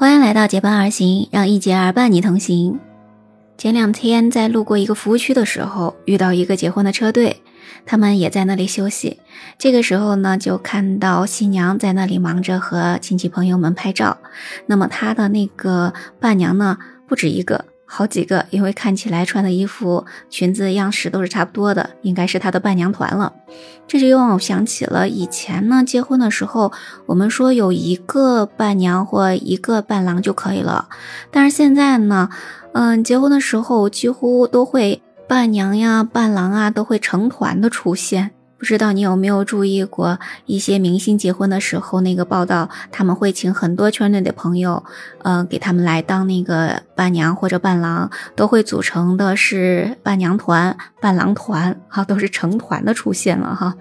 欢迎来到结伴而行，让一结而伴你同行。前两天在路过一个服务区的时候，遇到一个结婚的车队，他们也在那里休息。这个时候呢，就看到新娘在那里忙着和亲戚朋友们拍照。那么她的那个伴娘呢，不止一个。好几个，因为看起来穿的衣服、裙子样式都是差不多的，应该是他的伴娘团了。这就让我想起了以前呢，结婚的时候，我们说有一个伴娘或一个伴郎就可以了。但是现在呢，嗯，结婚的时候几乎都会伴娘呀、伴郎啊都会成团的出现。不知道你有没有注意过一些明星结婚的时候那个报道，他们会请很多圈内的朋友，呃，给他们来当那个伴娘或者伴郎，都会组成的是伴娘团、伴郎团，哈，都是成团的出现了哈。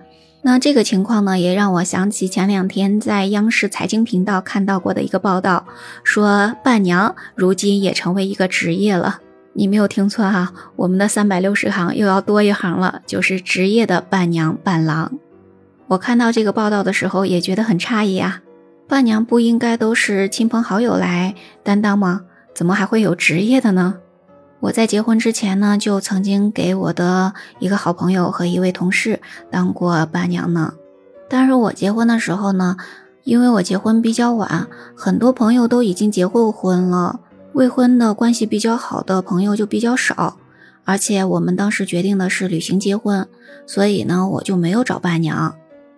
那这个情况呢，也让我想起前两天在央视财经频道看到过的一个报道，说伴娘如今也成为一个职业了。你没有听错哈，我们的三百六十行又要多一行了，就是职业的伴娘伴郎。我看到这个报道的时候也觉得很诧异啊，伴娘不应该都是亲朋好友来担当吗？怎么还会有职业的呢？我在结婚之前呢，就曾经给我的一个好朋友和一位同事当过伴娘呢。但是我结婚的时候呢，因为我结婚比较晚，很多朋友都已经结过婚了。未婚的关系比较好的朋友就比较少，而且我们当时决定的是旅行结婚，所以呢，我就没有找伴娘，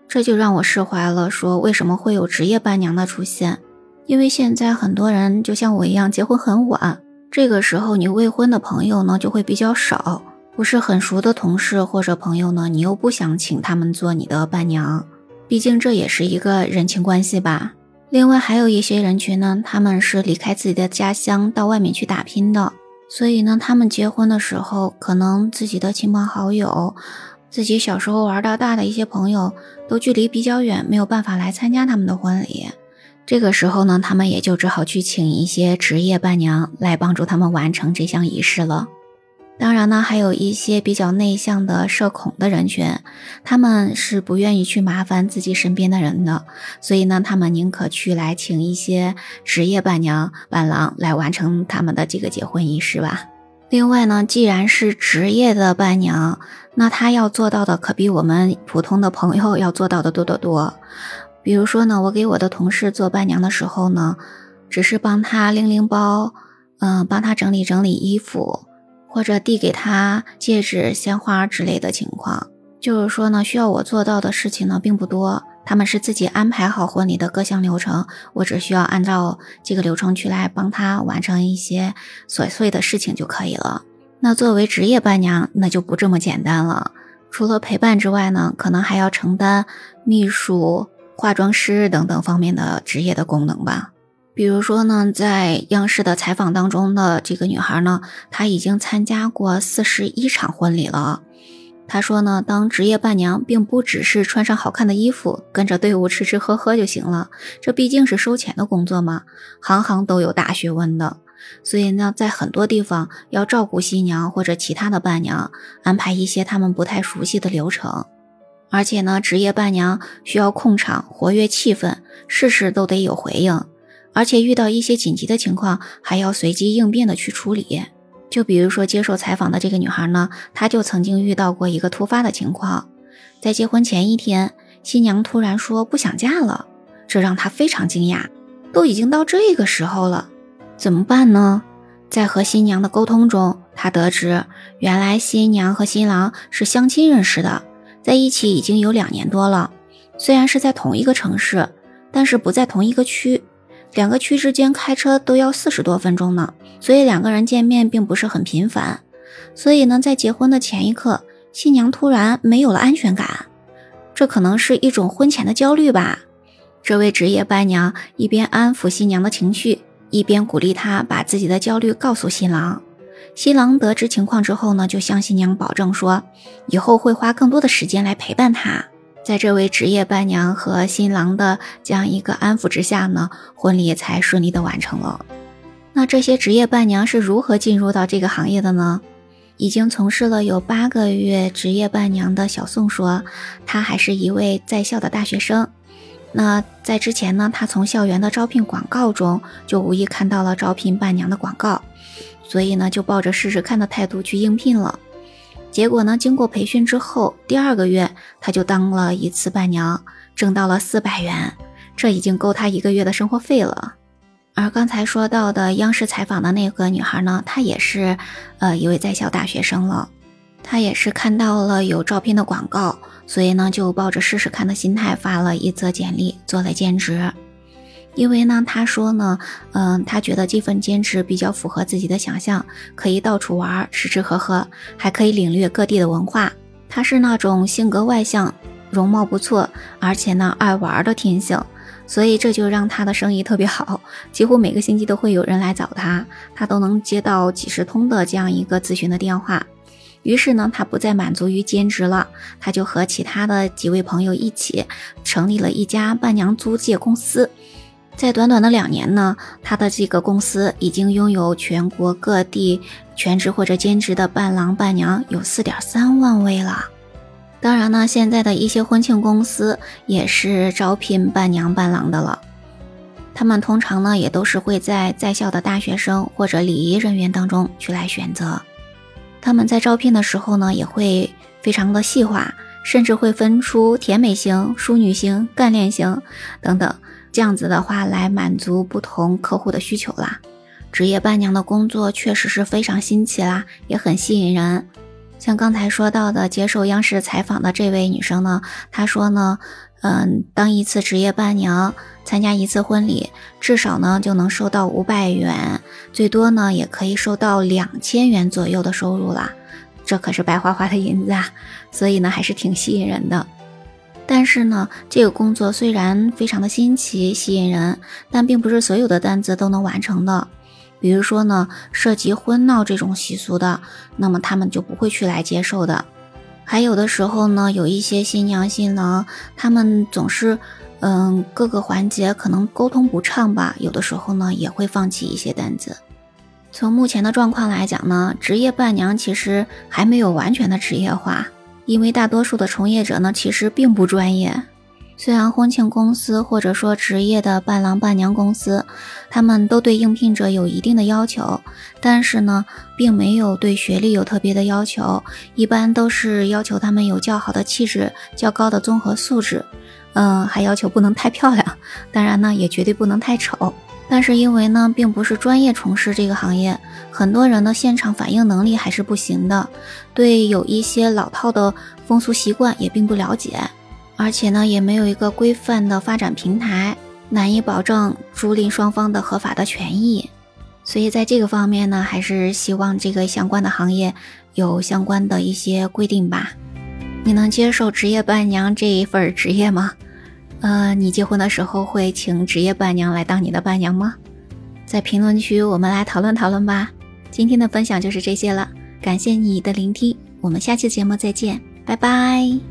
这就让我释怀了。说为什么会有职业伴娘的出现？因为现在很多人就像我一样结婚很晚，这个时候你未婚的朋友呢就会比较少，不是很熟的同事或者朋友呢，你又不想请他们做你的伴娘，毕竟这也是一个人情关系吧。另外还有一些人群呢，他们是离开自己的家乡到外面去打拼的，所以呢，他们结婚的时候，可能自己的亲朋好友、自己小时候玩到大的一些朋友都距离比较远，没有办法来参加他们的婚礼。这个时候呢，他们也就只好去请一些职业伴娘来帮助他们完成这项仪式了。当然呢，还有一些比较内向的社恐的人群，他们是不愿意去麻烦自己身边的人的，所以呢，他们宁可去来请一些职业伴娘、伴郎来完成他们的这个结婚仪式吧。另外呢，既然是职业的伴娘，那她要做到的可比我们普通的朋友要做到的多得多。比如说呢，我给我的同事做伴娘的时候呢，只是帮她拎拎包，嗯，帮她整理整理衣服。或者递给他戒指、鲜花之类的情况，就是说呢，需要我做到的事情呢并不多。他们是自己安排好婚礼的各项流程，我只需要按照这个流程去来帮他完成一些琐碎的事情就可以了。那作为职业伴娘，那就不这么简单了。除了陪伴之外呢，可能还要承担秘书、化妆师等等方面的职业的功能吧。比如说呢，在央视的采访当中的这个女孩呢，她已经参加过四十一场婚礼了。她说呢，当职业伴娘并不只是穿上好看的衣服，跟着队伍吃吃喝喝就行了。这毕竟是收钱的工作嘛，行行都有大学问的。所以呢，在很多地方要照顾新娘或者其他的伴娘，安排一些他们不太熟悉的流程。而且呢，职业伴娘需要控场、活跃气氛，事事都得有回应。而且遇到一些紧急的情况，还要随机应变的去处理。就比如说接受采访的这个女孩呢，她就曾经遇到过一个突发的情况，在结婚前一天，新娘突然说不想嫁了，这让她非常惊讶。都已经到这个时候了，怎么办呢？在和新娘的沟通中，她得知原来新娘和新郎是相亲认识的，在一起已经有两年多了，虽然是在同一个城市，但是不在同一个区。两个区之间开车都要四十多分钟呢，所以两个人见面并不是很频繁。所以呢，在结婚的前一刻，新娘突然没有了安全感，这可能是一种婚前的焦虑吧。这位职业伴娘一边安抚新娘的情绪，一边鼓励她把自己的焦虑告诉新郎。新郎得知情况之后呢，就向新娘保证说，以后会花更多的时间来陪伴她。在这位职业伴娘和新郎的这样一个安抚之下呢，婚礼才顺利的完成了。那这些职业伴娘是如何进入到这个行业的呢？已经从事了有八个月职业伴娘的小宋说，她还是一位在校的大学生。那在之前呢，他从校园的招聘广告中就无意看到了招聘伴娘的广告，所以呢，就抱着试试看的态度去应聘了。结果呢，经过培训之后，第二个月他就当了一次伴娘，挣到了四百元，这已经够他一个月的生活费了。而刚才说到的央视采访的那个女孩呢，她也是，呃，一位在校大学生了。她也是看到了有招聘的广告，所以呢，就抱着试试看的心态发了一则简历，做了兼职。因为呢，他说呢，嗯，他觉得这份兼职比较符合自己的想象，可以到处玩，吃吃喝喝，还可以领略各地的文化。他是那种性格外向、容貌不错，而且呢爱玩的天性。所以这就让他的生意特别好，几乎每个星期都会有人来找他，他都能接到几十通的这样一个咨询的电话。于是呢，他不再满足于兼职了，他就和其他的几位朋友一起成立了一家伴娘租借公司。在短短的两年呢，他的这个公司已经拥有全国各地全职或者兼职的伴郎伴娘有四点三万位了。当然呢，现在的一些婚庆公司也是招聘伴娘伴郎的了。他们通常呢，也都是会在在校的大学生或者礼仪人员当中去来选择。他们在招聘的时候呢，也会非常的细化，甚至会分出甜美型、淑女型、干练型等等，这样子的话来满足不同客户的需求啦。职业伴娘的工作确实是非常新奇啦，也很吸引人。像刚才说到的，接受央视采访的这位女生呢，她说呢，嗯，当一次职业伴娘，参加一次婚礼，至少呢就能收到五百元，最多呢也可以收到两千元左右的收入啦，这可是白花花的银子啊，所以呢还是挺吸引人的。但是呢，这个工作虽然非常的新奇吸引人，但并不是所有的单子都能完成的。比如说呢，涉及婚闹这种习俗的，那么他们就不会去来接受的。还有的时候呢，有一些新娘新郎，他们总是，嗯，各个环节可能沟通不畅吧，有的时候呢也会放弃一些单子。从目前的状况来讲呢，职业伴娘其实还没有完全的职业化，因为大多数的从业者呢其实并不专业。虽然婚庆公司或者说职业的伴郎伴娘公司，他们都对应聘者有一定的要求，但是呢，并没有对学历有特别的要求，一般都是要求他们有较好的气质、较高的综合素质，嗯，还要求不能太漂亮，当然呢，也绝对不能太丑。但是因为呢，并不是专业从事这个行业，很多人的现场反应能力还是不行的，对有一些老套的风俗习惯也并不了解。而且呢，也没有一个规范的发展平台，难以保证租赁双方的合法的权益。所以在这个方面呢，还是希望这个相关的行业有相关的一些规定吧。你能接受职业伴娘这一份职业吗？呃，你结婚的时候会请职业伴娘来当你的伴娘吗？在评论区我们来讨论讨论吧。今天的分享就是这些了，感谢你的聆听，我们下期节目再见，拜拜。